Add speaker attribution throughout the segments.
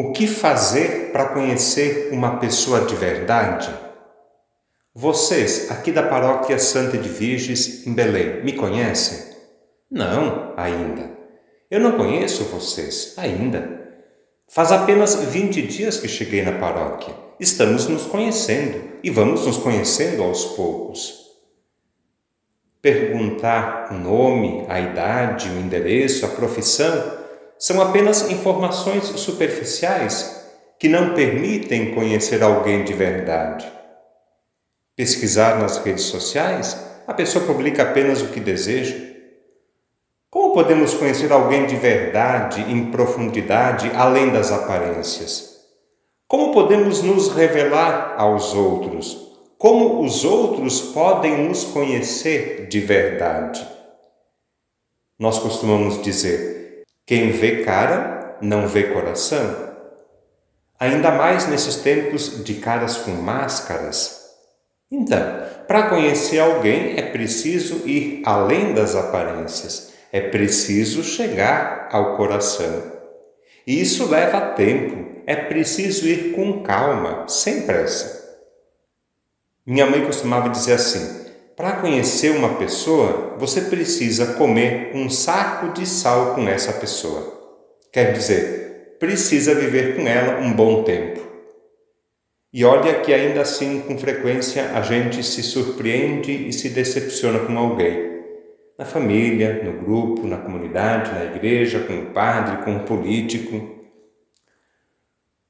Speaker 1: O que fazer para conhecer uma pessoa de verdade? Vocês, aqui da paróquia Santa de Virges, em Belém, me conhecem? Não, ainda. Eu não conheço vocês, ainda. Faz apenas 20 dias que cheguei na paróquia. Estamos nos conhecendo e vamos nos conhecendo aos poucos. Perguntar o nome, a idade, o endereço, a profissão são apenas informações superficiais que não permitem conhecer alguém de verdade. Pesquisar nas redes sociais, a pessoa publica apenas o que deseja. Como podemos conhecer alguém de verdade, em profundidade, além das aparências? Como podemos nos revelar aos outros? Como os outros podem nos conhecer de verdade? Nós costumamos dizer: quem vê cara não vê coração. Ainda mais nesses tempos de caras com máscaras. Então, para conhecer alguém é preciso ir além das aparências, é preciso chegar ao coração. E isso leva tempo, é preciso ir com calma, sem pressa. Minha mãe costumava dizer assim: para conhecer uma pessoa, você precisa comer um saco de sal com essa pessoa. Quer dizer, precisa viver com ela um bom tempo. E olha que ainda assim, com frequência, a gente se surpreende e se decepciona com alguém. Na família, no grupo, na comunidade, na igreja, com o padre, com o político.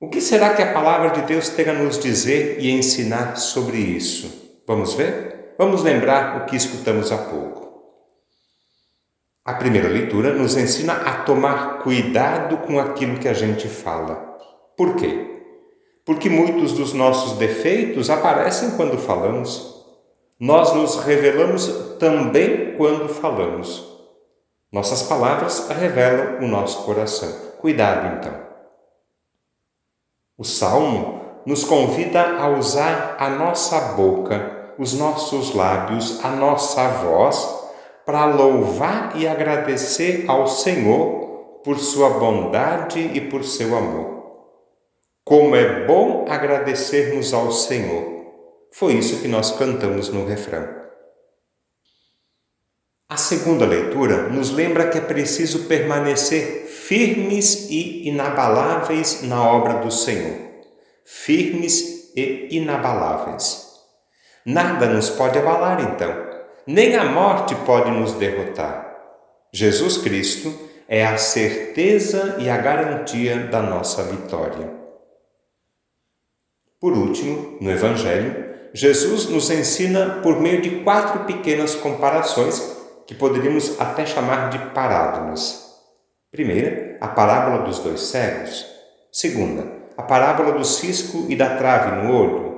Speaker 1: O que será que a palavra de Deus tem a nos dizer e ensinar sobre isso? Vamos ver? Vamos lembrar o que escutamos há pouco. A primeira leitura nos ensina a tomar cuidado com aquilo que a gente fala. Por quê? Porque muitos dos nossos defeitos aparecem quando falamos. Nós nos revelamos também quando falamos. Nossas palavras revelam o nosso coração. Cuidado, então. O salmo nos convida a usar a nossa boca os nossos lábios, a nossa voz, para louvar e agradecer ao Senhor por sua bondade e por seu amor. Como é bom agradecermos ao Senhor. Foi isso que nós cantamos no refrão. A segunda leitura nos lembra que é preciso permanecer firmes e inabaláveis na obra do Senhor. Firmes e inabaláveis. Nada nos pode abalar então, nem a morte pode nos derrotar. Jesus Cristo é a certeza e a garantia da nossa vitória. Por último, no Evangelho, Jesus nos ensina por meio de quatro pequenas comparações que poderíamos até chamar de parábolas. Primeira, a parábola dos dois cegos. Segunda, a parábola do cisco e da trave no olho.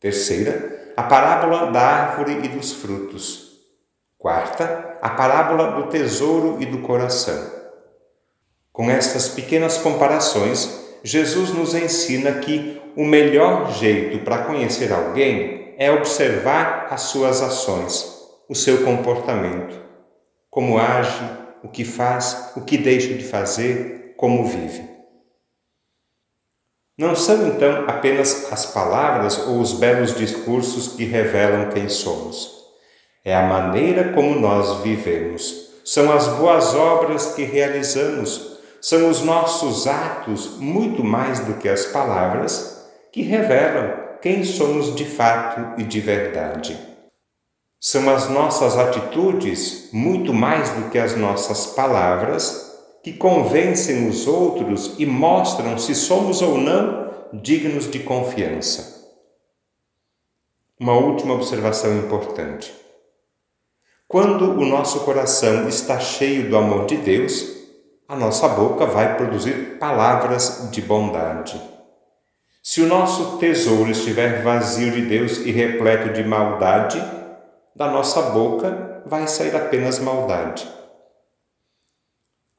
Speaker 1: Terceira, a parábola da árvore e dos frutos. Quarta, a parábola do tesouro e do coração. Com estas pequenas comparações, Jesus nos ensina que o melhor jeito para conhecer alguém é observar as suas ações, o seu comportamento, como age, o que faz, o que deixa de fazer, como vive. Não são então apenas as palavras ou os belos discursos que revelam quem somos. É a maneira como nós vivemos. São as boas obras que realizamos. São os nossos atos, muito mais do que as palavras, que revelam quem somos de fato e de verdade. São as nossas atitudes, muito mais do que as nossas palavras, que convencem os outros e mostram se somos ou não dignos de confiança. Uma última observação importante. Quando o nosso coração está cheio do amor de Deus, a nossa boca vai produzir palavras de bondade. Se o nosso tesouro estiver vazio de Deus e repleto de maldade, da nossa boca vai sair apenas maldade.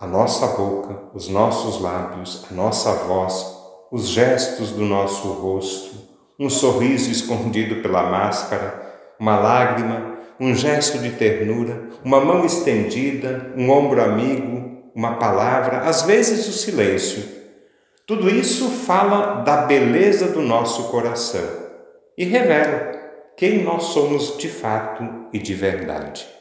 Speaker 1: A nossa boca, os nossos lábios, a nossa voz, os gestos do nosso rosto, um sorriso escondido pela máscara, uma lágrima, um gesto de ternura, uma mão estendida, um ombro amigo, uma palavra, às vezes o silêncio. Tudo isso fala da beleza do nosso coração e revela quem nós somos de fato e de verdade.